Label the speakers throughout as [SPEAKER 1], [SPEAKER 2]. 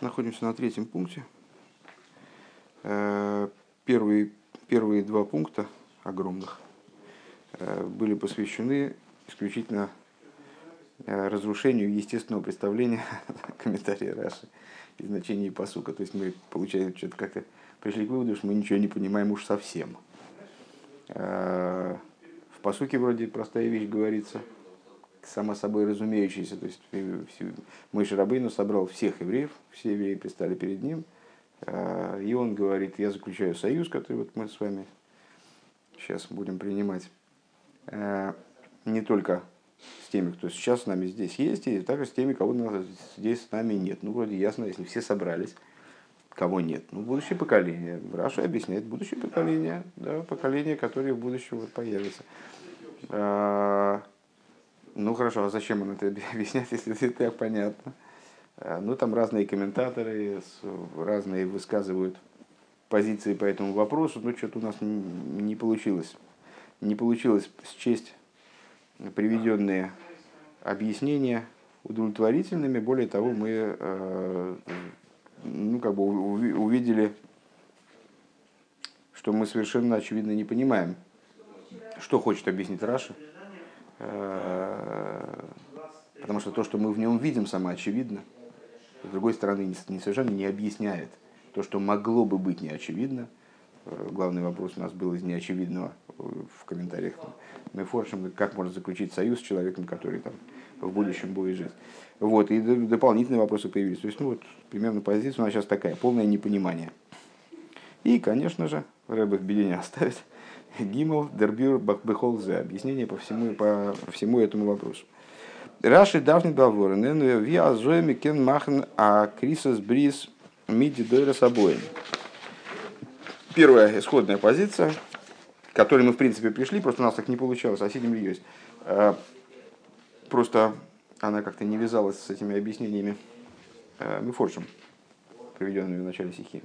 [SPEAKER 1] находимся на третьем пункте. Э, первые, первые два пункта огромных э, были посвящены исключительно э, разрушению естественного представления комментария Раши и значения посука. То есть мы, получается, что-то как-то пришли к выводу, что мы ничего не понимаем уж совсем. В посуке вроде простая вещь говорится – само собой разумеющееся. То есть мой Шарабейну собрал всех евреев, все евреи пристали перед ним, а, и он говорит, я заключаю союз, который вот мы с вами сейчас будем принимать, а, не только с теми, кто сейчас с нами здесь есть, и также с теми, кого здесь с нами нет. Ну, вроде ясно, если все собрались, кого нет. Ну, будущее поколение. Раша объясняет, будущее поколение, да, поколение, которое в будущем вот появится. А, ну хорошо, а зачем он это объяснять, если это так понятно? А, ну там разные комментаторы, разные высказывают позиции по этому вопросу, но что-то у нас не получилось. Не получилось счесть приведенные объяснения удовлетворительными. Более того, мы э, ну, как бы увидели, что мы совершенно очевидно не понимаем, что хочет объяснить Раша потому что то, что мы в нем видим, самоочевидно, с другой стороны, не совершенно не объясняет то, что могло бы быть неочевидно. Э, главный вопрос у нас был из неочевидного в комментариях. Мы форшим, как можно заключить союз с человеком, который там в будущем будет жить. Вот, и дополнительные вопросы появились. То есть, ну вот, примерно позиция у нас сейчас такая, полное непонимание. И, конечно же, Рэбе в беде не оставит. Гимл Дербюр Бахбехолзе. Объяснение по всему, по всему этому вопросу. Раши давни баворен, ви азоеми кен махн а крисас бриз миди дойра обоим. Первая исходная позиция, к которой мы в принципе пришли, просто у нас так не получалось, а сидим. А, просто она как-то не вязалась с этими объяснениями а, Мифоршем, приведенными в начале стихи.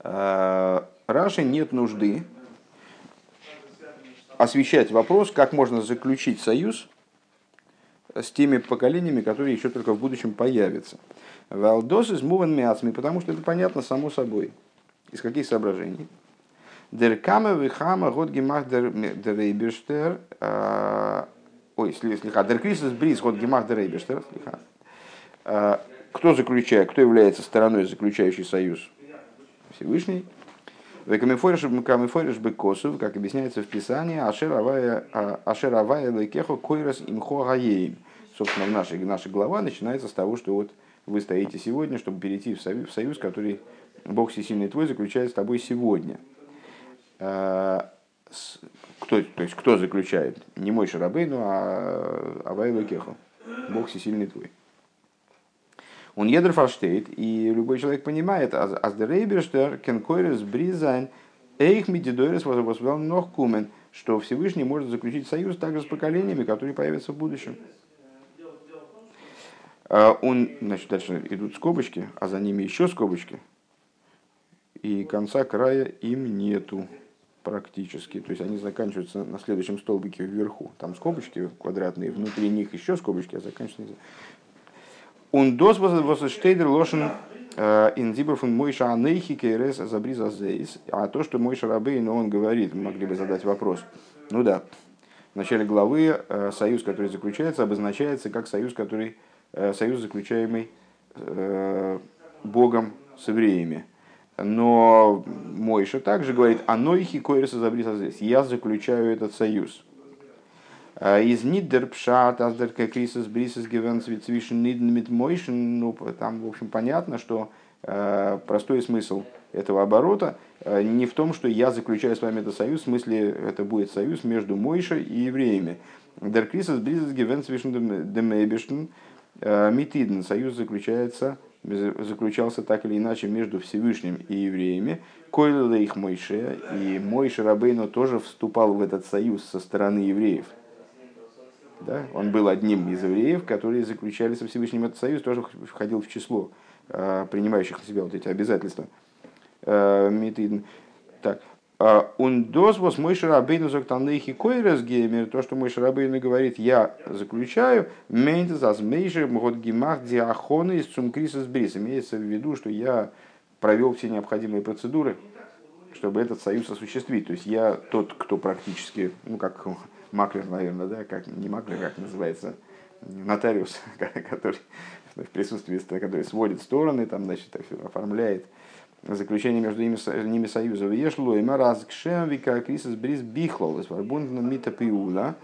[SPEAKER 1] А, Раши нет нужды освещать вопрос, как можно заключить союз с теми поколениями, которые еще только в будущем появятся. Валдос из муван мяцми, потому что это понятно само собой. Из каких соображений? Деркама вихама год гемах дерейберштер. Ой, слегка. Деркрисис бриз год гемах дерейберштер. А, кто заключает, кто является стороной, заключающей союз? Всевышний. Векамифориш бекосов, как объясняется в Писании, ашеравая а, лекехо койрас имхо гаеем. Собственно, наша, наша глава начинается с того, что вот вы стоите сегодня, чтобы перейти в союз, в союз который Бог всесильный твой заключает с тобой сегодня. А, кто, то есть кто заключает? Не мой Шарабейну, а Авай Кехо. Бог всесильный твой. Он едер фаштейт, и любой человек понимает, аз дерейберштер кенкойрес бризайн эйх мидидойрес возвел ног кумен, что Всевышний может заключить союз также с поколениями, которые появятся в будущем. А он, значит, дальше идут скобочки, а за ними еще скобочки. И конца края им нету практически. То есть они заканчиваются на следующем столбике вверху. Там скобочки квадратные, внутри них еще скобочки, а заканчиваются Was steht der Лошен in Зибр фун Мойша Анейхи Кейрес Забриза Зейс. А то, что Мойша Рабейн, он говорит, могли бы задать вопрос. Ну да, в начале главы союз, который заключается, обозначается как союз, который, союз заключаемый Богом с евреями. Но Мойша также говорит, анойхи койреса забриса здесь. Я заключаю этот союз. Э, из Нидерпшат, Аздерка Крисис Брисис Гевен Свишен Ниден mit Мойшен, ну, там, в общем, понятно, что э, простой смысл этого оборота э, не в том, что я заключаю с вами этот союз, в смысле это будет союз между Мойшей и евреями. Der Крисис Брисис Гевен Свишен Демейбештен Митиден. Союз заключается заключался так или иначе между Всевышним и евреями. Койла их Мойше, и Мойше Рабейну тоже вступал в этот союз со стороны евреев. Да? Он был одним из евреев, которые заключали со Всевышним этот союз, тоже входил в число э, принимающих на себя вот эти обязательства. Э, так. Ундос вос мой шарабейну зактанлейхи койрес геймер, то, что мой шарабейну говорит, я заключаю, мейнтес аз мейшер мгот гимах диахоны из цумкриса с брис. Имеется в виду, что я провел все необходимые процедуры, чтобы этот союз осуществить. То есть я тот, кто практически, ну как маклер, наверное, да, как не маклер, как называется, нотариус, который в присутствии, который сводит стороны, там, значит, оформляет заключение между ними, ними союза. Ешло и мараз кшем вика крисис брис бихлол из варбундна мита пиула.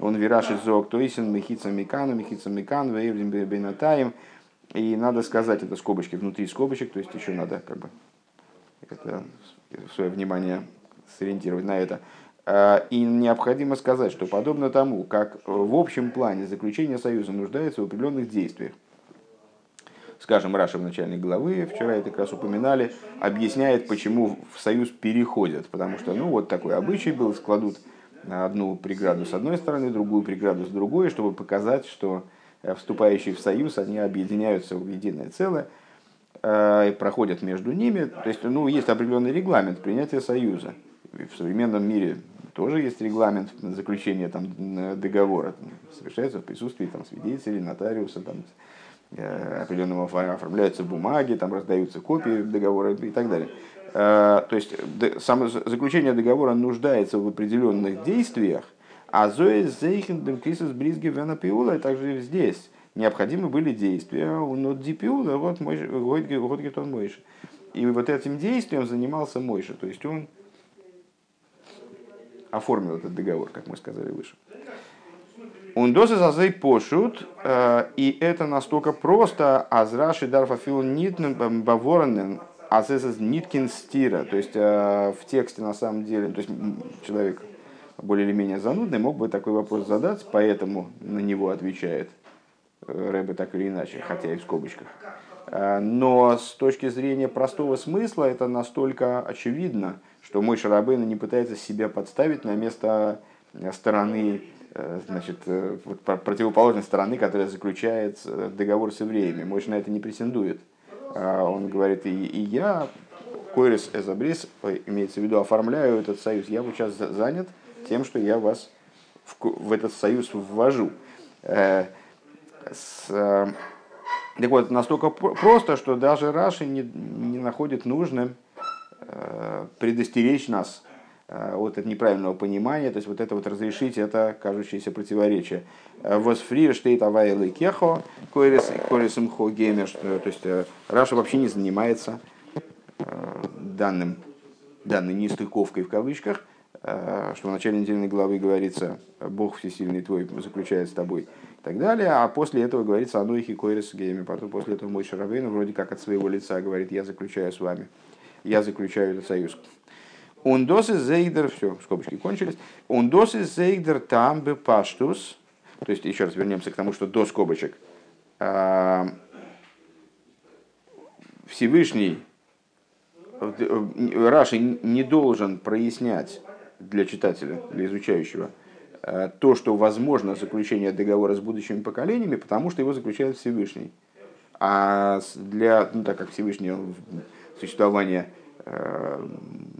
[SPEAKER 1] Он вирашит зог, то есть мехица микану, мехица микан, вейвдим бенатаем. И надо сказать, это скобочки внутри скобочек, то есть еще надо как бы это, свое внимание сориентировать на это. А, и необходимо сказать, что подобно тому, как в общем плане заключение союза нуждается в определенных действиях, скажем, Раша в начальной главы, вчера это как раз упоминали, объясняет, почему в союз переходят. Потому что, ну, вот такой обычай был, складут одну преграду с одной стороны, другую преграду с другой, чтобы показать, что э, вступающие в союз, они объединяются в единое целое э, и проходят между ними. То есть, ну, есть определенный регламент принятия союза. В современном мире тоже есть регламент заключения там, договора. Совершается в присутствии там, свидетелей, нотариуса, там, Э, определенным оформляются бумаги, там раздаются копии договора и так далее. Э, то есть само заключение договора нуждается в определенных действиях, а Зоэ Зейхендем Крисис Бризги Вена Пиула, также здесь необходимы были действия у Нодди Пиула, вот Мойша. И вот этим действием занимался Мойша, то есть он оформил этот договор, как мы сказали выше. Ундосы зазей пошут, э, и это настолько просто, азраши дарфафил нитн баворонен, азесас ниткин стира. То есть э, в тексте на самом деле, то есть человек более или менее занудный мог бы такой вопрос задать, поэтому на него отвечает э, Рэбе так или иначе, хотя и в скобочках. Но с точки зрения простого смысла это настолько очевидно, что мой Шарабейна не пытается себя подставить на место стороны Э, значит, э, вот, противоположной стороны, которая заключает э, договор с евреями. Мой на это не претендует. Он говорит, и, и я, Койрис Эзабрис, имеется в виду, оформляю этот союз. Я вот сейчас занят тем, что я вас в, в этот союз ввожу. С, так вот, настолько просто, что даже Раши не, не находит нужным предостеречь нас Э, от этого неправильного понимания, то есть вот это вот разрешить это кажущееся противоречие. Э, Восфрир штейт авайлы кехо, корисом хо геймер, то есть э, Раша вообще не занимается данным, данной нестыковкой в кавычках, что в начале недельной главы говорится «Бог всесильный твой заключает с тобой» и так далее, а после этого говорится «Ануихи койрес гейми», потом после этого мой Шаравейн вроде как от своего лица говорит «Я заключаю с вами, я заключаю этот союз». Ундосы зейдер, все, скобочки кончились. Ундосы зейдер там бы паштус. То есть, еще раз вернемся к тому, что до скобочек. А, Всевышний э, Раши не должен прояснять для читателя, для изучающего, э, то, что возможно заключение договора с будущими поколениями, потому что его заключает Всевышний. А для, ну, так как Всевышний существование Э,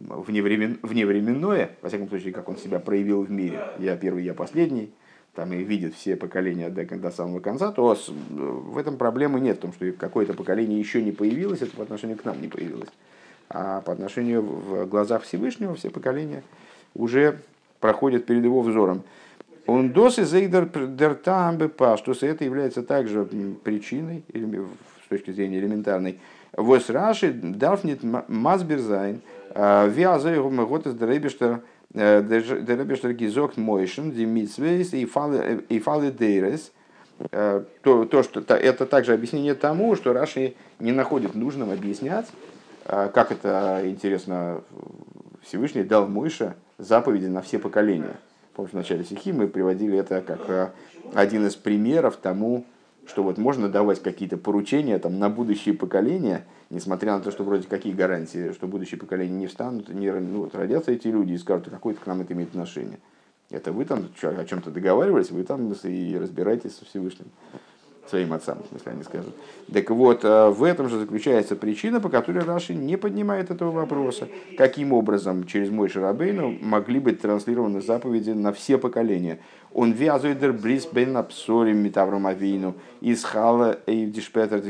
[SPEAKER 1] вневремен, вневременное, во всяком случае, как он себя проявил в мире, я первый, я последний, там и видит все поколения до, до самого конца, то в этом проблемы нет, в том, что какое-то поколение еще не появилось, это по отношению к нам не появилось. А по отношению в глазах Всевышнего все поколения уже проходят перед его взором. Он досы зейдер дертамбе паштус, это является также причиной, с точки зрения элементарной, Вос Раши дарф нет мазберзайн, вяза его могот деребештер деребештер гизок мойшен, димитсвейс и фалы дейрес. То, то, что это также объяснение тому, что Раши не находит нужным объяснять, как это интересно Всевышний дал Мойше заповеди на все поколения. Помните, в начале стихи мы приводили это как один из примеров тому, что вот можно давать какие-то поручения там, на будущие поколения, несмотря на то, что вроде какие гарантии, что будущие поколения не встанут, не, ну, вот, родятся эти люди и скажут, а какое-то к нам это имеет отношение. Это вы там о чем-то договаривались, вы там и разбираетесь со Всевышним. Своим отцам, в смысле они скажут. Так вот, э, в этом же заключается причина, по которой Раши не поднимает этого вопроса. Каким образом через мой Шарабейну могли быть транслированы заповеди на все поколения? Он вязует бриз бен апсорим метавром авину из хала эйвдишпетер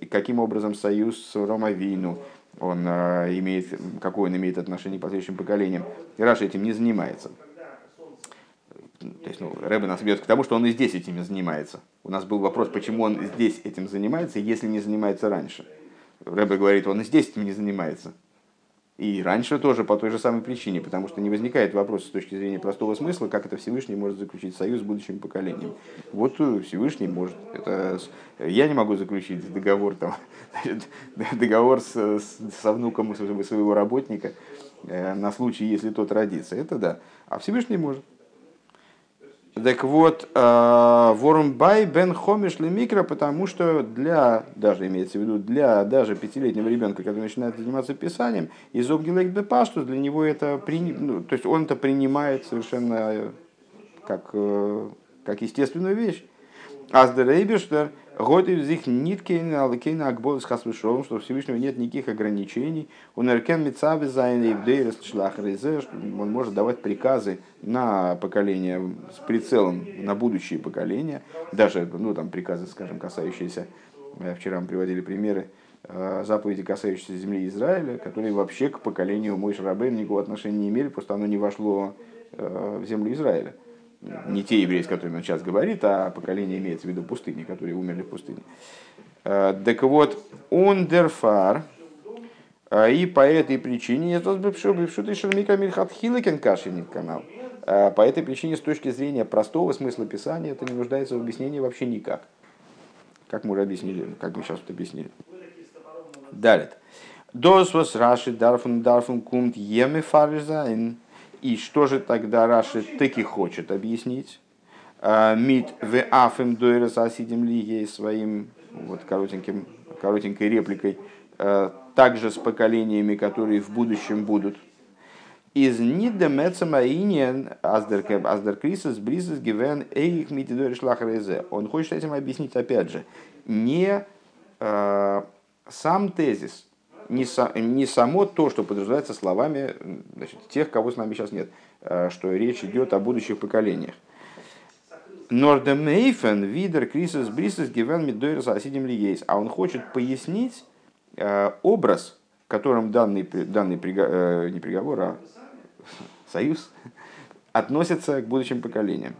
[SPEAKER 1] и каким образом союз с Ромавину он э, имеет, какой он имеет отношение к последующим поколениям. И Раша этим не занимается. То есть, ну, Рэбе нас ведет к тому, что он и здесь этим занимается. У нас был вопрос, почему он здесь этим занимается, если не занимается раньше. Рэбе говорит, он и здесь этим не занимается. И раньше тоже по той же самой причине, потому что не возникает вопрос с точки зрения простого смысла, как это Всевышний может заключить союз с будущим поколением. Вот э, Всевышний может. Это, я не могу заключить договор, там, договор с, с, со внуком своего работника э, на случай, если тот родится. Это да. А Всевышний может. Так вот, э, Вормбай бен хомиш микро, потому что для, даже имеется в виду, для даже пятилетнего ребенка, который начинает заниматься писанием, из обгилек бепаштус, для него это, ну, то есть он это принимает совершенно как, э, как естественную вещь. Аздерейбештер, Годы их ниткейна, алкейна акбол с хасвышовым, что у Всевышнего нет никаких ограничений. Он эркен мецавы зайны и шлах он может давать приказы на поколение с прицелом на будущие поколения. Даже, ну, там приказы, скажем, касающиеся, э, вчера мы приводили примеры, э, заповеди, касающиеся земли Израиля, которые вообще к поколению Мой Шарабейн никакого отношения не имели, просто оно не вошло э, в землю Израиля не те евреи, с которыми он сейчас говорит, а поколение имеется в виду пустыни, которые умерли в пустыне. Э, так вот, он дерфар, э, и по этой причине, канал. Э, по этой причине, с точки зрения простого смысла писания, это не нуждается в объяснении вообще никак. Как мы уже объяснили, как мы сейчас тут объяснили. Далее. Дос вас раши дарфун дарфун кумт еме фарзайн. И что же тогда Раши таки хочет объяснить? А, Мид в афем дойрес асидим ли своим вот коротеньким, коротенькой репликой, а, также с поколениями, которые в будущем будут. Из нидемецамаинен аздеркрисис брисис гивен эйх митидориш лахрезе. Он хочет этим объяснить, опять же, не э, сам тезис, не, са, не само то, что подразумевается словами значит, тех, кого с нами сейчас нет, э, что речь идет о будущих поколениях. Нордемейфен, видер, крисис, брисис, гивен, мидойрс, асидим лиейс. А он хочет пояснить э, образ, которым данный, данный э, не приговор, а союз относится к будущим поколениям.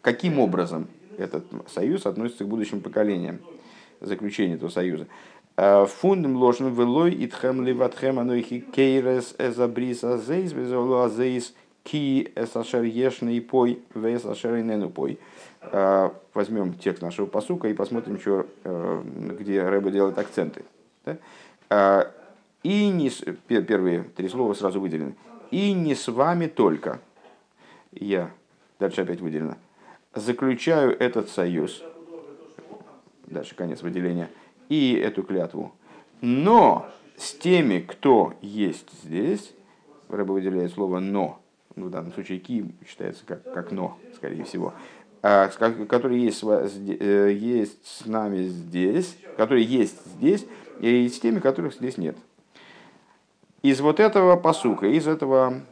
[SPEAKER 1] Каким образом этот союз относится к будущим поколениям, заключение этого союза. Фундам ложен велой итхем ливатхем анойхи кейрес эзабрис азейс безолу азейс ки эсашер ешный пой вес ашер инену пой. Возьмем текст нашего посука и посмотрим, что, где Рэба делает акценты. И не, первые три слова сразу выделены. И не с вами только. Я, дальше опять выделено. Заключаю этот союз. Дальше конец выделения и эту клятву. Но с теми, кто есть здесь, Рэба выделяет слово «но», ну, в данном случае «ки» считается как, как «но», скорее всего, а, которые есть, э, есть с нами здесь, которые есть здесь, и с теми, которых здесь нет. Из вот этого посука, из этого,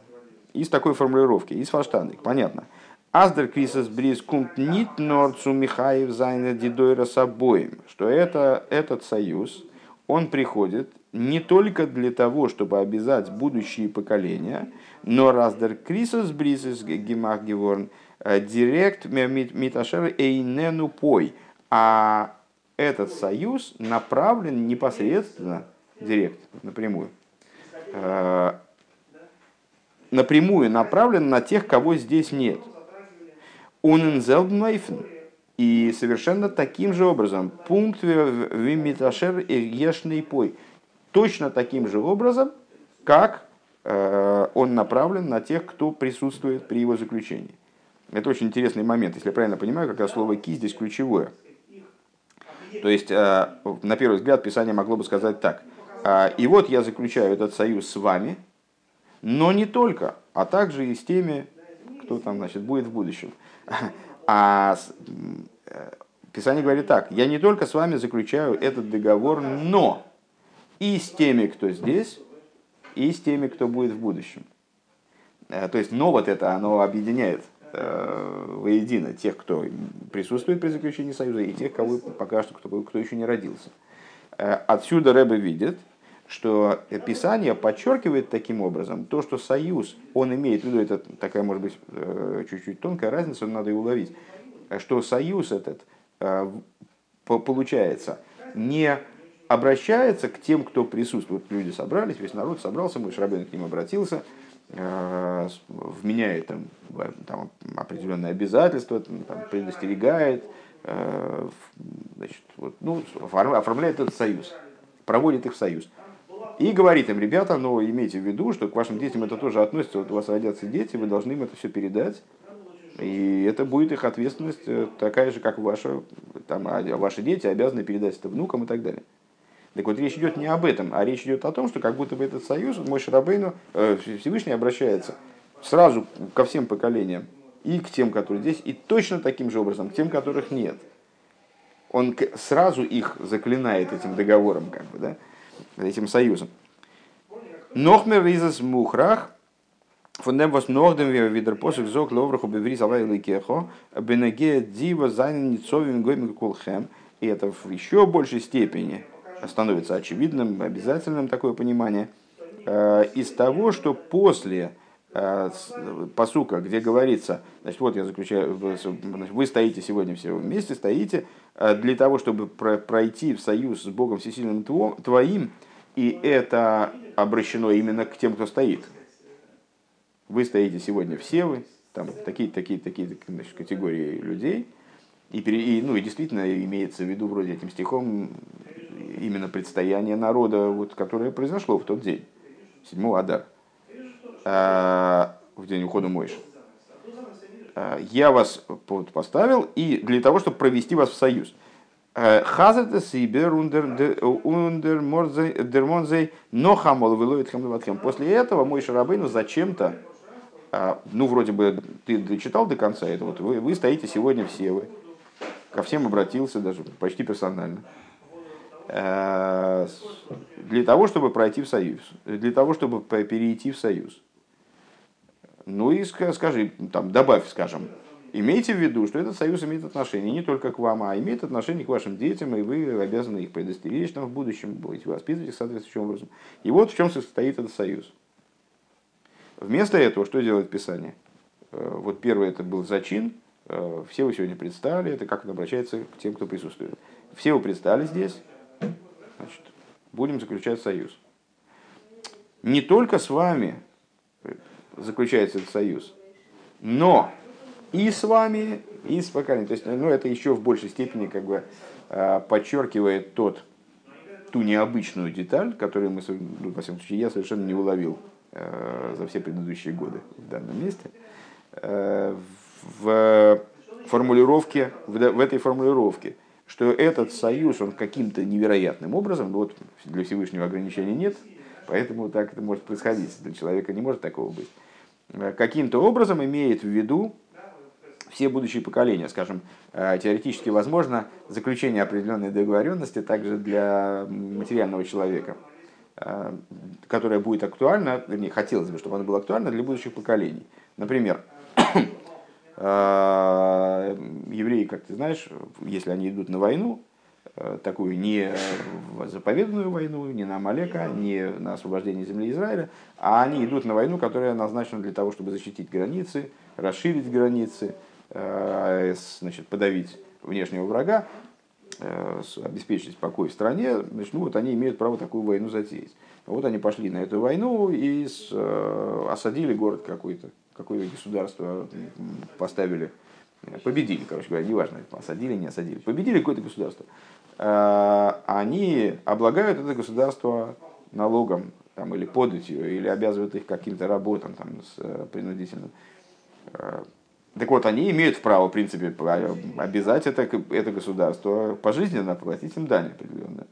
[SPEAKER 1] из такой формулировки, из фаштандик, понятно – Аздер Крисас Бриз Кумт Нит Норцу Михаев Зайна Дидойра с обоим, что это, этот союз, он приходит не только для того, чтобы обязать будущие поколения, но Раздер Крисас Бризис Гимах Геворн э, директ Миташер Эйнену Пой, а этот союз направлен непосредственно, директ, напрямую, э, напрямую направлен на тех, кого здесь нет – Унензелбнайфен. И совершенно таким же образом, пункт вимиташер ешный пой, точно таким же образом, как э, он направлен на тех, кто присутствует при его заключении. Это очень интересный момент, если я правильно понимаю, как раз слово «ки» здесь ключевое. То есть, э, на первый взгляд, Писание могло бы сказать так. «А, «И вот я заключаю этот союз с вами, но не только, а также и с теми, кто там значит, будет в будущем. А Писание говорит так, я не только с вами заключаю этот договор, но и с теми, кто здесь, и с теми, кто будет в будущем. Э, то есть, но вот это, оно объединяет э, воедино тех, кто присутствует при заключении союза, и тех, кого пока что, кто, кто еще не родился. Э, отсюда Рэбе видит, что Писание подчеркивает таким образом то, что союз, он имеет в виду, это такая, может быть, чуть-чуть тонкая разница, надо и уловить, что союз этот получается не обращается к тем, кто присутствует. Люди собрались, весь народ собрался, мой Шрабин к ним обратился, э, вменяет там, там определенные обязательства, там, предостерегает, э, значит, вот, ну, оформляет этот союз, проводит их в союз. И говорит им, ребята, но ну, имейте в виду, что к вашим детям это тоже относится, вот у вас родятся дети, вы должны им это все передать, и это будет их ответственность э, такая же, как ваша, там, а ваши дети обязаны передать это внукам и так далее. Так вот, речь идет не об этом, а речь идет о том, что как будто бы этот союз, мой Шарабейну, э, Всевышний обращается сразу ко всем поколениям, и к тем, которые здесь, и точно таким же образом к тем, которых нет. Он сразу их заклинает этим договором, как бы, да, этим союзом. Нохмер изас мухрах, von dem was noch dem wir wieder posig zog убеври залайли кехо бенеге дива зайн ницовим гойм кулхем и это в еще большей степени становится очевидным, обязательным такое понимание, э, из того, что после э, посука, где говорится, значит, вот я заключаю, вы стоите сегодня все вместе, стоите, для того, чтобы пройти в союз с Богом Всесильным Твоим, и это обращено именно к тем, кто стоит. Вы стоите сегодня все вы, там такие, такие, такие значит, категории людей, и, и, ну, и действительно имеется в виду вроде этим стихом именно предстояние народа, вот, которое произошло в тот день, 7 Адар, а, в день ухода Мойши. А, я вас поставил и для того, чтобы провести вас в союз. А, Хазата Сибер ундер но хамол выловит хамлаватхем. После этого мой Шарабейну зачем-то, ну, вроде бы ты дочитал до конца это, вот вы, вы стоите сегодня все, вы ко всем обратился даже почти персонально. Э, для того, чтобы пройти в союз, для того, чтобы перейти в союз. Ну и скажи, там, добавь, скажем, имейте в виду, что этот союз имеет отношение не только к вам, а имеет отношение к вашим детям, и вы обязаны их предостеречь там, в будущем, будете воспитывать их соответствующим образом. И вот в чем состоит этот союз. Вместо этого, что делает Писание? Э, вот первый это был зачин, э, все вы сегодня представили, это как он обращается к тем, кто присутствует. Все вы предстали здесь, Значит, будем заключать союз. Не только с вами заключается этот союз, но и с вами, и с поколением. То есть, ну, это еще в большей степени как бы а, подчеркивает тот, ту необычную деталь, которую мы, ну, во всяком случае, я совершенно не уловил э, за все предыдущие годы в данном месте. Э, в формулировке, в, в этой формулировке что этот союз, он каким-то невероятным образом, ну вот для Всевышнего ограничения нет, поэтому так это может происходить, для человека не может такого быть, каким-то образом имеет в виду все будущие поколения. Скажем, э, теоретически возможно заключение определенной договоренности также для материального человека, э, которая будет актуальна, вернее, хотелось бы, чтобы она была актуальна для будущих поколений. Например, евреи, как ты знаешь, если они идут на войну, э, такую не заповеданную войну, не на Амалека, не на освобождение земли Израиля, а они идут на войну, которая назначена для того, чтобы защитить границы, расширить границы, э, значит, подавить внешнего врага, э, обеспечить покой в стране, значит, ну вот они имеют право такую войну затеять. Вот они пошли на эту войну и осадили город какой-то, какое государство поставили, победили, короче говоря, неважно, осадили, не осадили, победили какое-то государство, они облагают это государство налогом там, или податью, или обязывают их каким-то работам там, с э, принудительным. А, так вот, они имеют право, в принципе, обязать это, это государство пожизненно платить им дань определенную.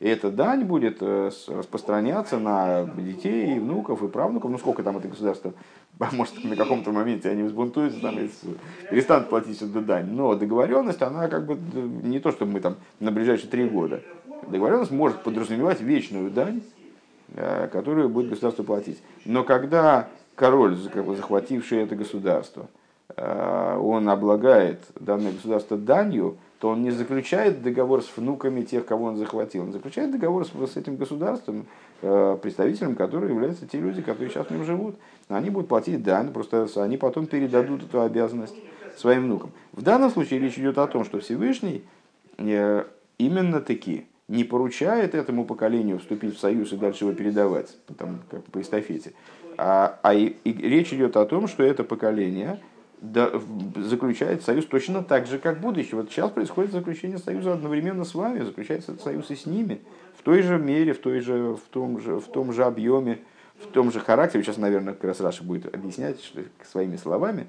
[SPEAKER 1] И эта дань будет э, распространяться на детей, и внуков, и правнуков. Ну, сколько там это государство может, на каком-то моменте они взбунтуются там, и перестанут платить эту дань. Но договоренность, она как бы не то, чтобы мы там на ближайшие три года. Договоренность может подразумевать вечную дань, э, которую будет государство платить. Но когда король, захвативший это государство, э, он облагает данное государство данью, то он не заключает договор с внуками тех, кого он захватил. Он заключает договор с, с этим государством, представителем которого являются те люди, которые сейчас в нем живут. Они будут платить дань, просто они потом передадут эту обязанность своим внукам. В данном случае речь идет о том, что Всевышний э, именно таки не поручает этому поколению вступить в союз и дальше его передавать, там, как по эстафете. А, а и, и речь идет о том, что это поколение да, заключает союз точно так же, как будущее. Вот сейчас происходит заключение союза одновременно с вами, заключается союз и с ними, в той же мере, в, той же, в, том, же, в том же объеме, в том же характере. Сейчас, наверное, как раз Раша будет объяснять что, своими словами,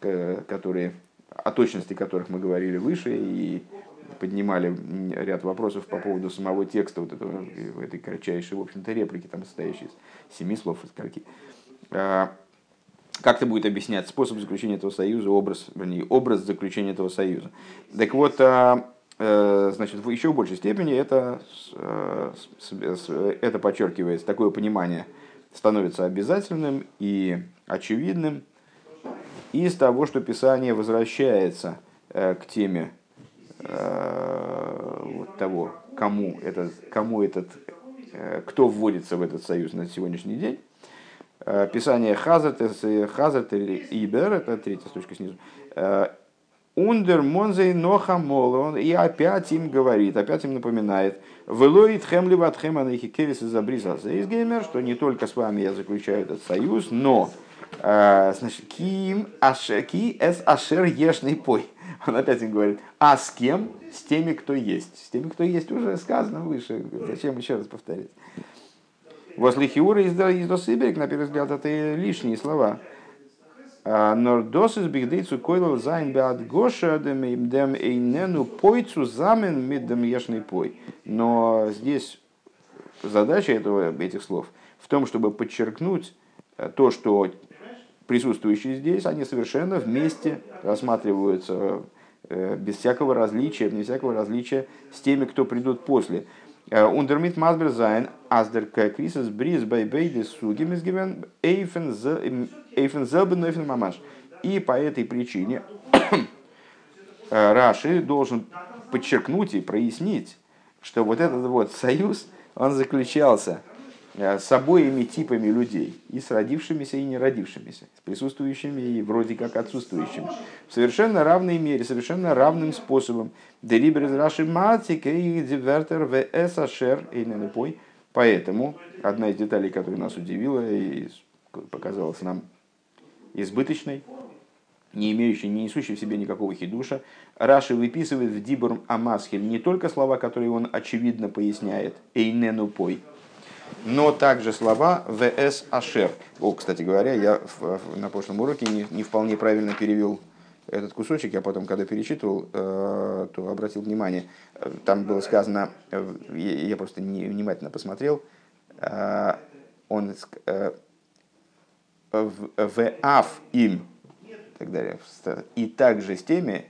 [SPEAKER 1] которые, о точности которых мы говорили выше, и поднимали ряд вопросов по поводу самого текста вот этого, этой кратчайшей, в общем-то, реплики, там состоящей из семи слов, из скольки. А, как это будет объяснять способ заключения этого союза, образ, вернее, образ заключения этого союза. Так вот, а, э, значит, в еще большей степени это, э, это подчеркивается, такое понимание становится обязательным и очевидным из того, что Писание возвращается э, к теме вот того, кому этот, кому этот, кто вводится в этот союз на сегодняшний день. Писание Хазат, Хазат или Ибер, это третья строчка снизу. Ундер Монзей Ноха Молон, и опять им говорит, опять им напоминает, Велоид Хемли Ватхема Нахикевис из Изгеймер, что не только с вами я заключаю этот союз, но значит, Ким Ашер, Ки Эс Ашер Ешный Пой. Он опять им говорит, а с кем? С теми, кто есть. С теми, кто есть, уже сказано выше. Зачем еще раз повторять? Возле Хиура из Досыберг, на первый взгляд, это лишние слова. Нордос из бигдейцу койлал зайн беат гоша дем эйнену пойцу замен миддем ешный пой. Но здесь задача этого, этих слов в том, чтобы подчеркнуть э, то, что присутствующие здесь, они совершенно вместе рассматриваются э, без всякого различия, без всякого различия с теми, кто придут после. Ундермит Масбер Зайн, Аздер Крисис, Бриз Байбейди Сугим из Гивен, Эйфен Зелбен Эйфен Мамаш. И по этой причине э, Раши должен подчеркнуть и прояснить, что вот этот вот союз, он заключался Э, с обоими типами людей, и с родившимися, и не родившимися, с присутствующими и вроде как отсутствующими, в совершенно равной мере, совершенно равным способом. Делибер из Раши Матика и Дивертер В.С. Ашер. Поэтому одна из деталей, которая нас удивила и показалась нам избыточной, не имеющей, не несущей в себе никакого хидуша, Раши выписывает в Дибур Амасхель не только слова, которые он очевидно поясняет, «эйнену пой», но также слова «вс ашер». О, кстати говоря, я на прошлом уроке не, не вполне правильно перевел этот кусочек, я потом, когда перечитывал, э, то обратил внимание, там было сказано, э, я просто не внимательно посмотрел, э, он в аф им, и так далее, и также с теми,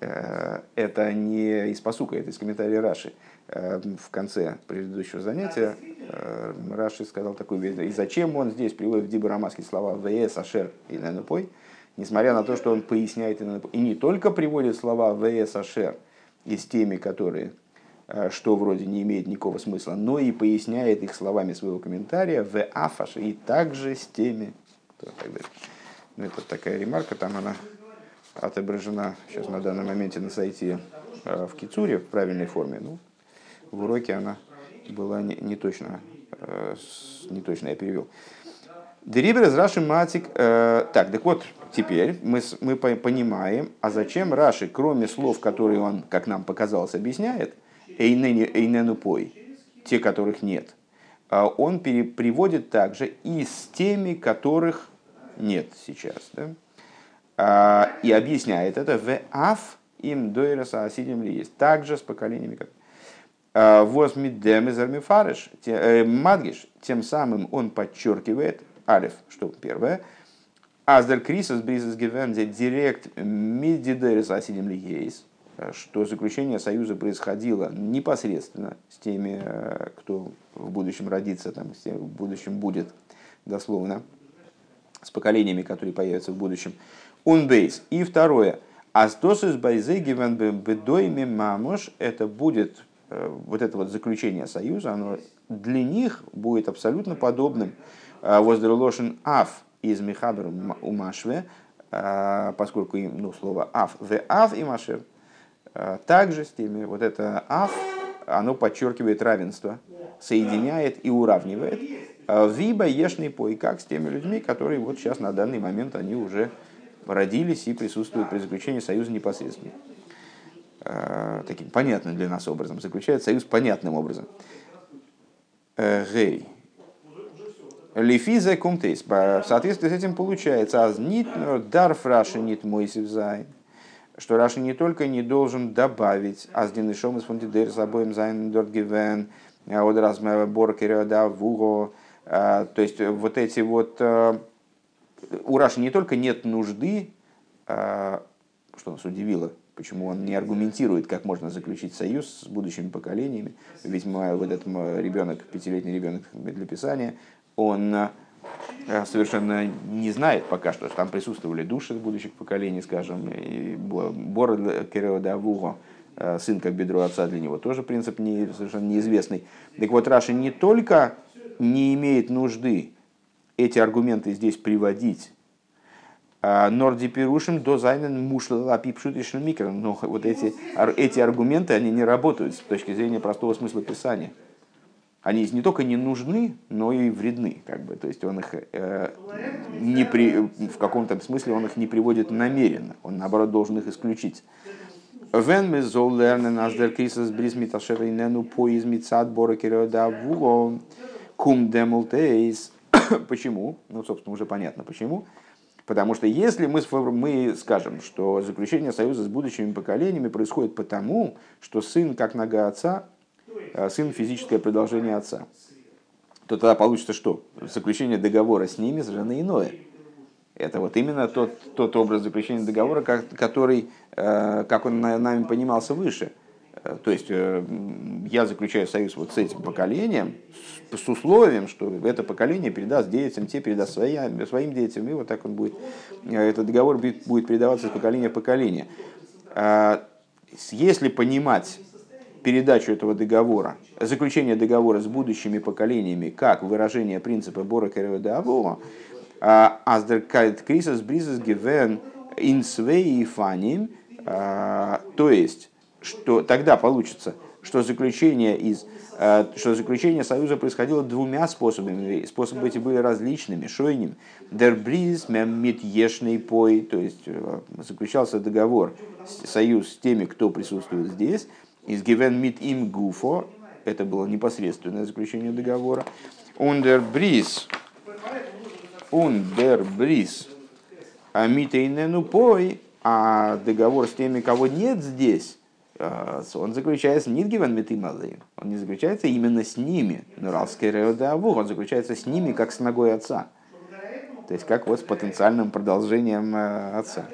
[SPEAKER 1] это не из посука, это из комментария Раши. В конце предыдущего занятия Э, Раши сказал такую вещь. И зачем он здесь приводит в Дибурамаске слова «ВС», «Ашер» и «Ненупой», несмотря на то, что он поясняет и не только приводит слова «ВС», «Ашер» из теми, которые э, что вроде не имеет никакого смысла, но и поясняет их словами своего комментария в афаш и также с теми. Ну, это такая ремарка, там она отображена сейчас на данном моменте на сайте э, в Кицуре в правильной форме. Ну, в уроке она была не, не точно, э, не точно я перевел. Дерибер из Раши Матик. Э, так, так вот, теперь мы, мы понимаем, а зачем Раши, кроме слов, которые он, как нам показалось, объясняет, эйнену пой, те, которых нет, а он приводит также и с теми, которых нет сейчас. Да? А, и объясняет это в аф им дойраса асидим ли есть. Также с поколениями, как а, Возмидем из армифарыш, э, мадгиш, тем самым он подчеркивает, алиф, что первое, Аздер Крисас Бризес Гевенде директ Мидидерес Асидим Лигейс, что заключение союза происходило непосредственно с теми, кто в будущем родится, там, с тем, в будущем будет, дословно, с поколениями, которые появятся в будущем. Унбейс. И второе. Астосис байзегивен бедойми мамош. Это будет вот это вот заключение союза, оно для них будет абсолютно подобным воздерлошен аф из Михабер у Машве, поскольку им, ну, слово аф, the аф и машер, также с теми, вот это аф, оно подчеркивает равенство, соединяет и уравнивает. Виба ешный пой, как с теми людьми, которые вот сейчас на данный момент они уже родились и присутствуют при заключении союза непосредственно. Таким понятным для нас образом. Заключает союз понятным образом. Гей. Лифиза кумтейс. В соответствии с этим получается, аз нит дарф раши нит мойсив зайн. Что Раши не только не должен добавить аз динышом из фундидер с обоим зайн дорт гивен, от размера боркера да вуго. То есть вот эти вот у Раши не только нет нужды, что нас удивило, почему он не аргументирует, как можно заключить союз с будущими поколениями. Ведь мы, вот этот ребенок, пятилетний ребенок для писания, он э, совершенно не знает пока что, что там присутствовали души будущих поколений, скажем, и Бор Кереодавуго, э, сын как бедро отца для него, тоже принцип не, совершенно неизвестный. Так вот, Раши не только не имеет нужды эти аргументы здесь приводить, а Норди Пирушим до Зайнен Мушла Апипшутишн Микро. Но вот эти, эти аргументы, они не работают с точки зрения простого смысла Писания они не только не нужны, но и вредны. Как бы. То есть он их э, не при, в каком-то смысле он их не приводит намеренно, он наоборот должен их исключить. Вен мы зол лернен аздер крисас бриз миташера и нену поиз митсад бора кум демултейс. Почему? Ну, собственно, уже понятно почему. Потому что если мы, мы скажем, что заключение союза с будущими поколениями происходит потому, что сын, как нога отца, сын физическое продолжение отца, то тогда получится что? Заключение договора с ними совершенно иное. Это вот именно тот, тот образ заключения договора, который, э, как он нами понимался выше. Э, то есть я заключаю союз вот с этим поколением, с условием, что это поколение передаст детям, те передаст своим, своим детям, и вот так он будет, этот договор будет передаваться из поколения в поколение. Если понимать передачу этого договора, заключение договора с будущими поколениями, как выражение принципа Бора Керева Аздеркайт Крисас Бризас Гивен Инсвей Фаним, а, то есть, что тогда получится, что заключение из а, что заключение союза происходило двумя способами. Способы эти были различными. Шойним, дер бриз мит ешный пой, то есть э, заключался договор, союз с теми, кто присутствует здесь, из given mit им гуфо, это было непосредственное заключение договора, under бриз, under бриз, а митейнену пой, а договор с теми, кого нет здесь, а, он заключается не given mit им он не заключается именно с ними, нуралский реодаву, он заключается с ними, как с ногой отца. То есть, как вот с потенциальным продолжением э, отца.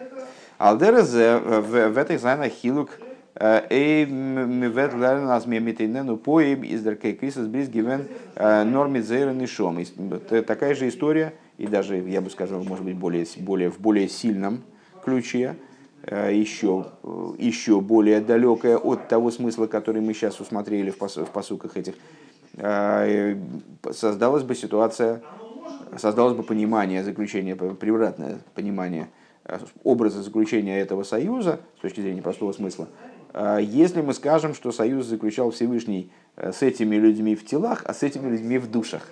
[SPEAKER 1] Алдерезе в этой зайна хилук Эй, мивет лерн аз мемитейнену поим из деркей крисас бриз гивен норми зейрен и шом. Такая же история, и даже, я бы сказал, может быть, более, более, в более сильном ключе, еще, еще более далекая от того смысла, который мы сейчас усмотрели в, пос, в посуках этих, создалась бы ситуация, создалось бы понимание заключения, превратное понимание образа заключения этого союза с точки зрения простого смысла, если мы скажем, что союз заключал Всевышний э, с этими людьми в телах, а с этими людьми в душах.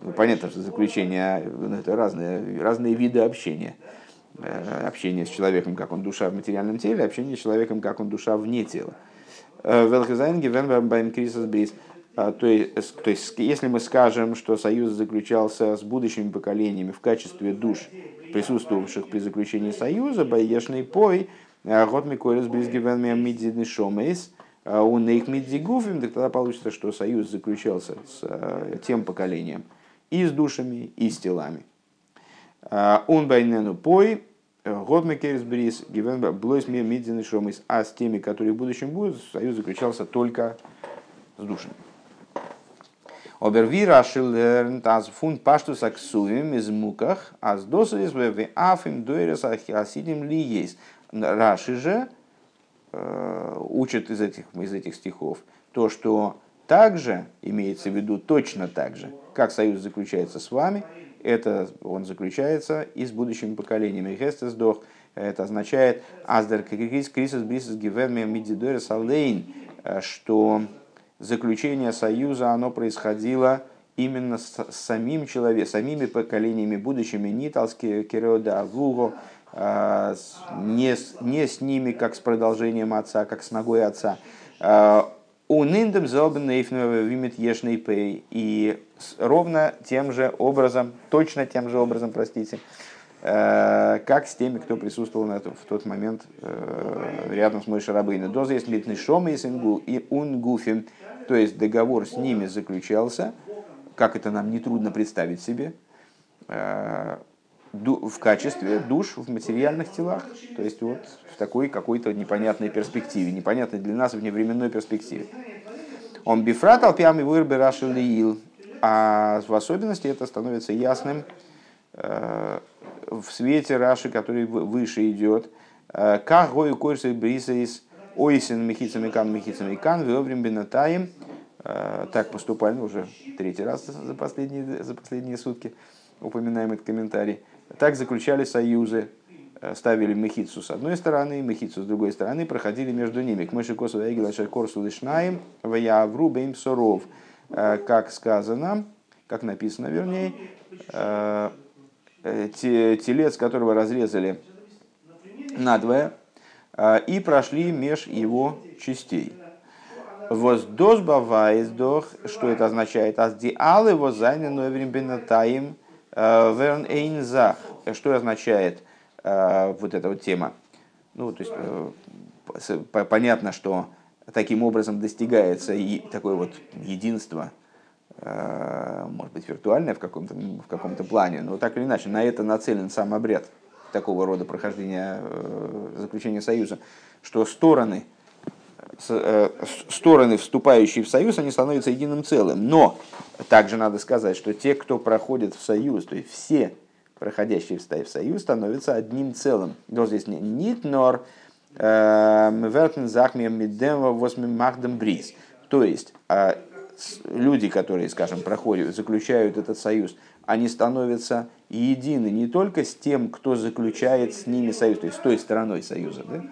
[SPEAKER 1] Ну, понятно, что заключение ну, это разные, разные виды общения. Э, общение с человеком, как он душа в материальном теле, общение с человеком, как он душа вне тела. Э, а, то есть, то есть, если мы скажем, что союз заключался с будущими поколениями в качестве душ, присутствовавших при заключении союза, Байешный Пой, Год Микорис Бризгивен Мидзидный Шомейс, у них Мидзигуфим, тогда получится, что союз заключался с тем поколением и с душами, и с телами. און ואיננו פה, האט מען כורת ברית, געווען בלויז מיט די נשמות, а с теми, которые в будущем будут, союз заключался только с душами. אבער ווי רש"י אז פון פשטות הכתובים איז מוכח, אז דאס איז אויף די דורות העתידים להיות. Раши же э, учат из этих, из этих стихов то, что также, имеется в виду точно так же, как союз заключается с вами, это он заключается и с будущими поколениями. Гестес дох, это означает аздер крисис брисис мидидорис алейн, что заключение союза оно происходило именно с самим человеком, самими поколениями будущими, не талские кереода а, не, не с ними, как с продолжением отца, как с ногой отца. А, Униндем зобен вимит ешный пей. И ровно тем же образом, точно тем же образом, простите, э, как с теми, кто присутствовал на этом, в тот момент рядом с Мойшей Рабейна. Доза есть литный шом и унгуфим, то есть договор с ними заключался, как это нам нетрудно представить себе, в качестве душ в материальных телах, то есть вот в такой какой-то непонятной перспективе, непонятной для нас вневременной перспективе. Он бифрат алпиами вырбе рашилиил, а в особенности это становится ясным э, в свете Раши, который выше идет. Как гою койрсы брисаис ойсен мехицами кан мехицами кан веоврим бенатаем. Э, так поступали уже третий раз за последние, за последние сутки упоминаем этот комментарий. Так заключали союзы, э, ставили мехицу с одной стороны, мехицу с другой стороны, проходили между ними. К мыши косу эгела шеркорсу лишнаем, ваявру бейм соров. Э, как сказано, как написано вернее, э, телец, которого разрезали надвое, и прошли меж его частей. Воздос бавайздох, что это означает? Аздиалы возайны новрим бенатаим Верн Эйнзах. Что означает э, вот эта вот тема? Ну, то есть э, понятно, что таким образом достигается и такое вот единство, э, может быть, виртуальное в каком-то в каком-то плане, но так или иначе, на это нацелен сам обряд такого рода прохождения заключения союза, что стороны Э, стороны, вступающие в союз, они становятся единым целым. Но также надо сказать, что те, кто проходит в союз, то есть все проходящие в союз, становятся одним целым. Но здесь не нит нор мвертен захмием мидема восьмим бриз. То есть а, люди, которые, скажем, проходят, заключают этот союз, они становятся едины не только с тем, кто заключает с ними союз, то есть с той стороной союза, да?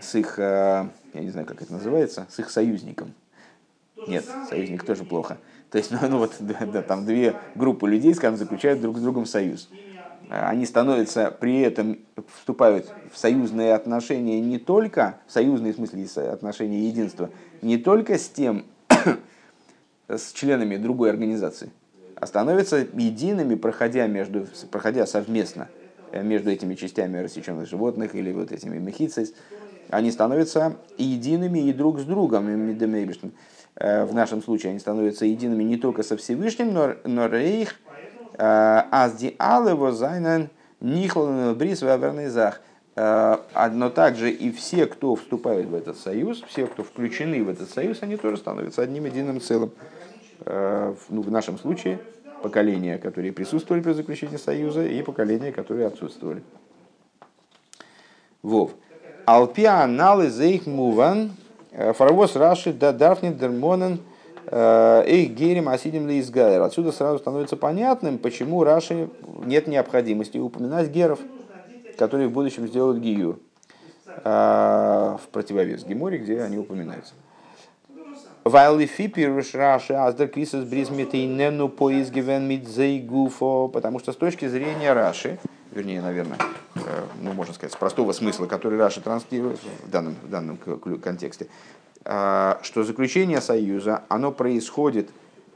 [SPEAKER 1] с их э, я не знаю, как это называется, с их союзником. Нет, союзник тоже плохо. То есть, ну, ну вот, да, там две группы людей, скажем, заключают друг с другом союз. Они становятся, при этом вступают в союзные отношения не только, в союзные в смысле отношения единства, не только с тем, с членами другой организации, а становятся едиными, проходя, между, проходя совместно э, между этими частями рассеченных животных или вот этими мехицей, они становятся едиными и друг с другом. Э, в нашем случае они становятся едиными не только со Всевышним, но, рейх э, азди алево зайнен нихлан брис вавернезах. Э, но также и все, кто вступает в этот союз, все, кто включены в этот союз, они тоже становятся одним единым целым. Ну, в нашем случае поколения, которые присутствовали при заключении союза, и поколения, которые отсутствовали. Вов. Алпиа налы зейх муван, э, фарвоз раши да дарфни дермонен э, их герим асидим ли изгайр. Отсюда сразу становится понятным, почему Раши нет необходимости упоминать геров, которые в будущем сделают гию э, в противовес Геморе, где они упоминаются. Die Пируш Раши Аздер Крисус Бризмитей Нену Поизгивен Мидзей Гуфо, потому что с точки зрения Раши, вернее, наверное, э, ну, можно сказать, с простого смысла, который Раша транслирует в данном, в данном контексте, э, что заключение союза, оно происходит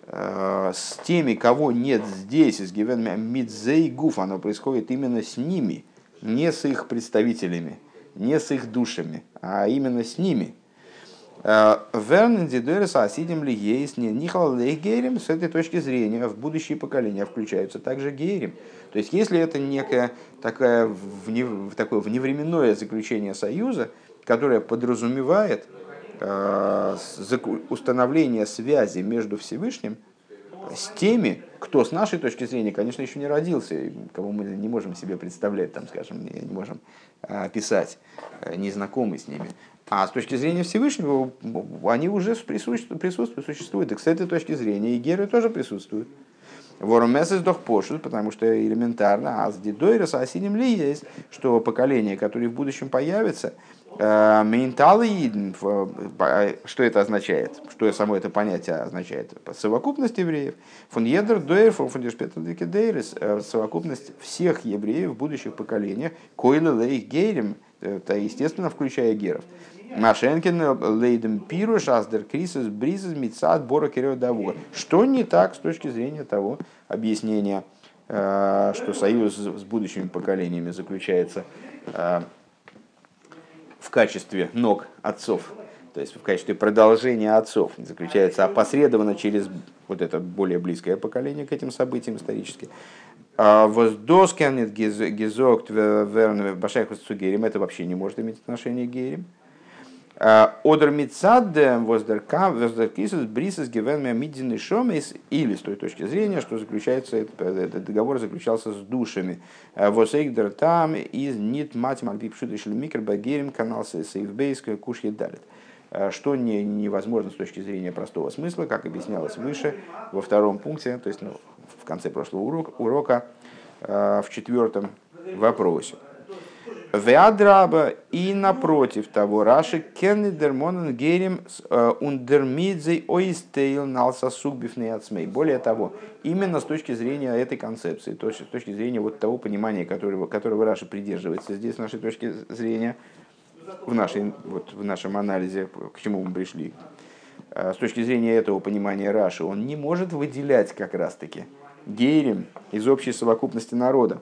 [SPEAKER 1] э, с теми, кого нет здесь, из Гивен Мидзей Гуф, оно происходит именно с ними, не с их представителями, не с их душами, а именно с ними – Вернен дидерес асидим ли есть не нихал гейрим? С этой точки зрения в будущие поколения включаются также гейрим. То есть если это некое такое, вне, такое вневременное заключение союза, которое подразумевает э, установление связи между Всевышним с теми, кто с нашей точки зрения, конечно, еще не родился, кого мы не можем себе представлять, там, скажем, не, можем описать, э, не знакомы с ними. А с точки зрения Всевышнего, они уже присутствуют, присутствуют существуют. И с этой точки зрения и геры тоже присутствуют. Воромесес дох пошут, потому что элементарно, а с дедойрос осиним ли есть, что поколение, которое в будущем появится, э, менталы э, что это означает? Что само это понятие означает? Совокупность евреев. Фон едер дойр фон э, совокупность всех евреев в будущих поколениях, койлы лейх гейрем, это естественно включая геров. Машенкин лейдем пиру шаздер крисис бризис мицад бора давуа. Что не так с точки зрения того объяснения, э, что союз с будущими поколениями заключается э, в качестве ног отцов, то есть в качестве продолжения отцов, заключается опосредованно через вот это более близкое поколение к этим событиям исторически. А Воздосканет гизокт верн башайхус цугерим, это вообще не может иметь отношение к герим. Одер мицад воздеркисус брисус гивен мидзины шомис или с той точки зрения, что заключается этот договор заключался с душами. Восейгдер там из нит мать мальпипшут и микр багерим канал сейфбейская куш едалит что не, невозможно с точки зрения простого смысла, как объяснялось выше во втором пункте, то есть ну, в конце прошлого урока, урока в четвертом вопросе. Веадраба и напротив того, Раши Кеннидермонен Герим э, Ундермидзей Ойстейл Налса Сугбифней Ацмей. Более того, именно с точки зрения этой концепции, то есть с точки зрения вот того понимания, которого, которого Раши придерживается здесь, с нашей точки зрения, в, нашей, вот, в нашем анализе, к чему мы пришли, э, с точки зрения этого понимания Раши, он не может выделять как раз-таки Герим из общей совокупности народа.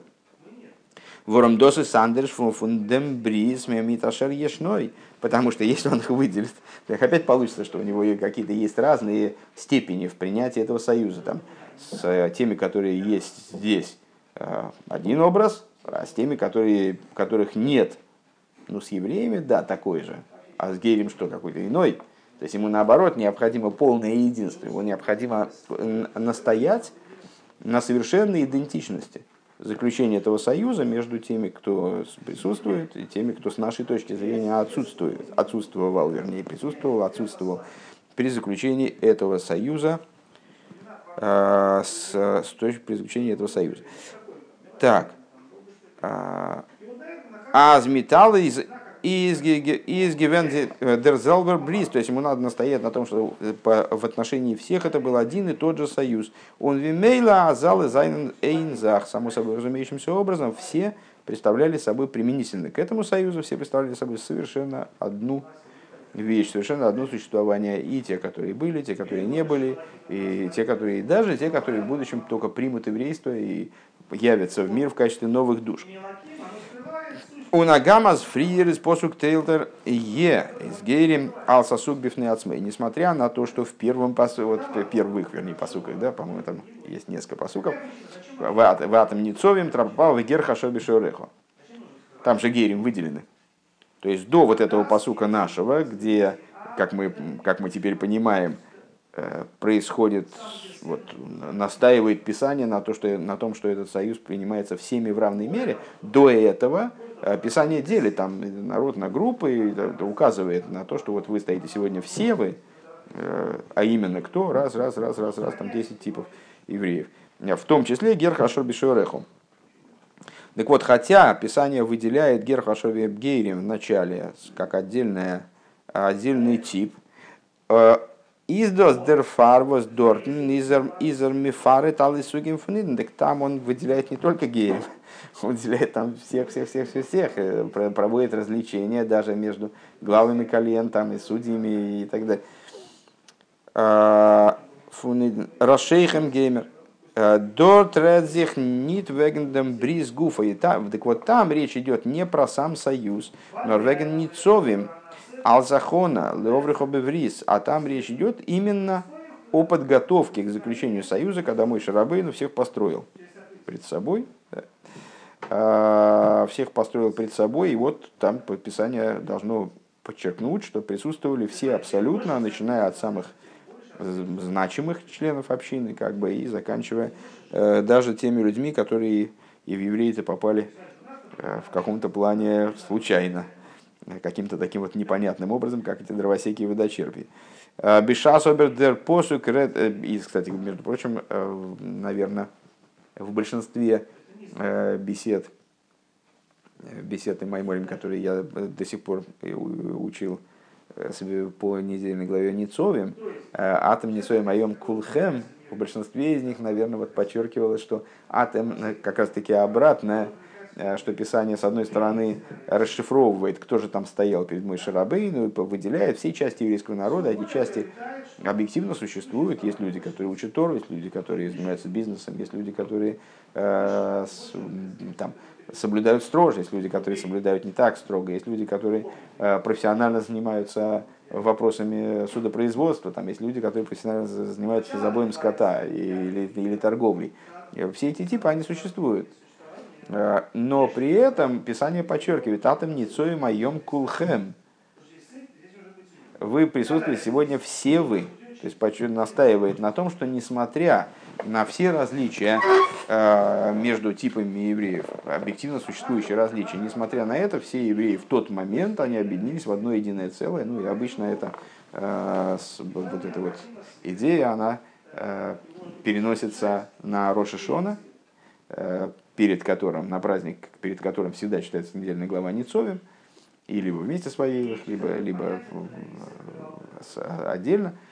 [SPEAKER 1] Воромдосы Сандерш фундембрис мемиташер ешной. Потому что если он их выделит, так опять получится, что у него какие-то есть разные степени в принятии этого союза. Там, с э, теми, которые есть здесь, э, один образ, а с теми, которые, которых нет. Ну, с евреями, да, такой же. А с геем что, какой-то иной? То есть ему наоборот необходимо полное единство. Ему необходимо настоять на совершенной идентичности заключение этого союза между теми, кто присутствует, и теми, кто с нашей точки зрения отсутствует, отсутствовал, вернее, присутствовал, отсутствовал при заключении этого союза, э, с, с точки при заключении этого союза. Так, э, а металла из из Дерзелбер Бриз, то есть ему надо настоять на том, что в отношении всех это был один и тот же союз. Он вимейла азал зайнен эйнзах, само собой разумеющимся образом, все представляли собой применительно к этому союзу, все представляли собой совершенно одну вещь, совершенно одно существование. И те, которые были, те, которые не были, и те, которые даже те, которые в будущем только примут еврейство и явятся в мир в качестве новых душ. Унагамаз фриер из посук тейлтер е из гейрим алсасук бифны. Несмотря на то, что в первом посу, вот в первых, вернее, посуках, да, по-моему, там есть несколько посуков, в атом Ницовим трапал в гер хашоби шорехо. Там же гейрим выделены. То есть до вот этого посука нашего, где, как мы, как мы теперь понимаем, э, происходит, вот, настаивает Писание на, то, что, на том, что этот союз принимается всеми в равной мере, до этого Писание делит там народ на группы, указывает на то, что вот вы стоите сегодня все вы, э, а именно кто, раз, раз, раз, раз, раз, там 10 типов евреев. В том числе Герхашор Бишореху. Так вот, хотя Писание выделяет Герхашови Гейрим в начале как отдельное, отдельный тип, э, Издос дер фарвос дортн изер мифары талисугим фуниден. Так там он выделяет не только геев, он выделяет там всех, всех, всех, всех, всех, э, проводит развлечения даже между главами колен там, и судьями и так далее. А, Рашейхем геймер. А, Дорт редзих нит вегендем бриз гуфа. И там, так вот там речь идет не про сам союз, но веген ницовим, Алзахона, Леоврихобеврис, а там речь идет именно о подготовке к заключению союза, когда мой Шарабейну всех построил пред собой, всех построил пред собой, и вот там подписание должно подчеркнуть, что присутствовали все абсолютно, начиная от самых значимых членов общины, как бы, и заканчивая э, даже теми людьми, которые и в евреи-то попали э, в каком-то плане случайно, каким-то таким вот непонятным образом, как эти дровосеки и водочерпи. Э, Бешас обердер посу и, кстати, между прочим, наверное, в большинстве бесед, бесед и Майморим, которые я до сих пор учил по недельной главе Ницове, атом Ницове моем кулхем, в большинстве из них, наверное, вот подчеркивалось, что атом как раз-таки обратное, что Писание, с одной стороны, расшифровывает, кто же там стоял перед Мой Шарабейну, выделяет все части еврейского народа, эти части объективно существуют. Есть люди, которые учат Тору, есть люди, которые занимаются бизнесом, есть люди, которые э, с, там, соблюдают строже, есть люди, которые соблюдают не так строго, есть люди, которые э, профессионально занимаются вопросами судопроизводства, там есть люди, которые профессионально занимаются забоем скота или, или торговлей. Все эти типы, они существуют. Э, но при этом Писание подчеркивает, атом ницой моем кулхем. Вы присутствуете сегодня все вы. То есть настаивает на том, что несмотря на все различия э, между типами евреев, объективно существующие различия, несмотря на это, все евреи в тот момент, они объединились в одно единое целое, ну и обычно это, э, вот эта вот идея, она переносится на Роша Шона, перед которым, на праздник, перед которым всегда читается недельная глава Ницовим, и либо вместе с Ваилах, либо, либо отдельно –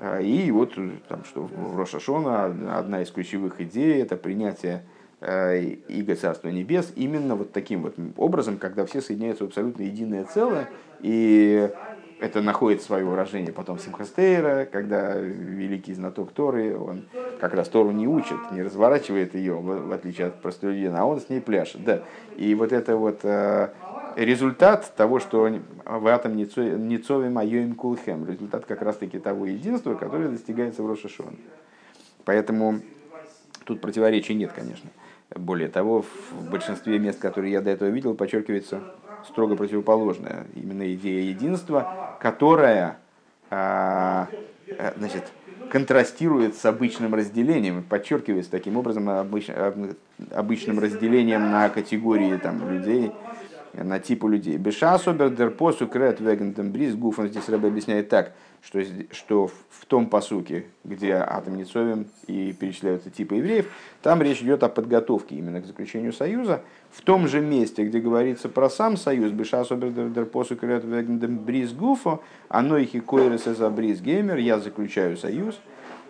[SPEAKER 1] а, и вот э, там, что в Рошашона одна из ключевых идей это принятие э, Иго Царства Небес именно вот таким вот образом, когда все соединяются в абсолютно единое целое, и это находит свое выражение потом Симхастейра, когда великий знаток Торы, он как раз Тору не учит, не разворачивает ее, в отличие от простолюдина, а он с ней пляшет. Да. И вот это вот э, результат того, что в этом Ницове Майоим Кулхем, результат как раз-таки того единства, которое достигается в Рошашон. Поэтому тут противоречий нет, конечно. Более того, в большинстве мест, которые я до этого видел, подчеркивается строго противоположное. Именно идея единства, которая а, а, значит, контрастирует с обычным разделением, подчеркивается таким образом обыч, обычным разделением на категории там, людей, на типу людей. Беша особер дерпосу крет вегентем бриз гуфон здесь Рэбе объясняет так, что, что в том посуке, где атом Ницовим и перечисляются типы евреев, там речь идет о подготовке именно к заключению союза. В том же месте, где говорится про сам союз, Беша особер дерпосу крет вегентем бриз гуфо, оно их и койрес за бриз геймер, я заключаю союз,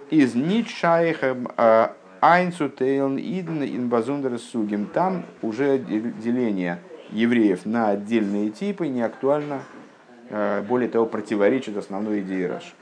[SPEAKER 1] из нитшайхем а, айнцу тейлн иден инбазундер сугим. Там уже деление – евреев на отдельные типы не актуально, э, более того, противоречит основной идее Раши.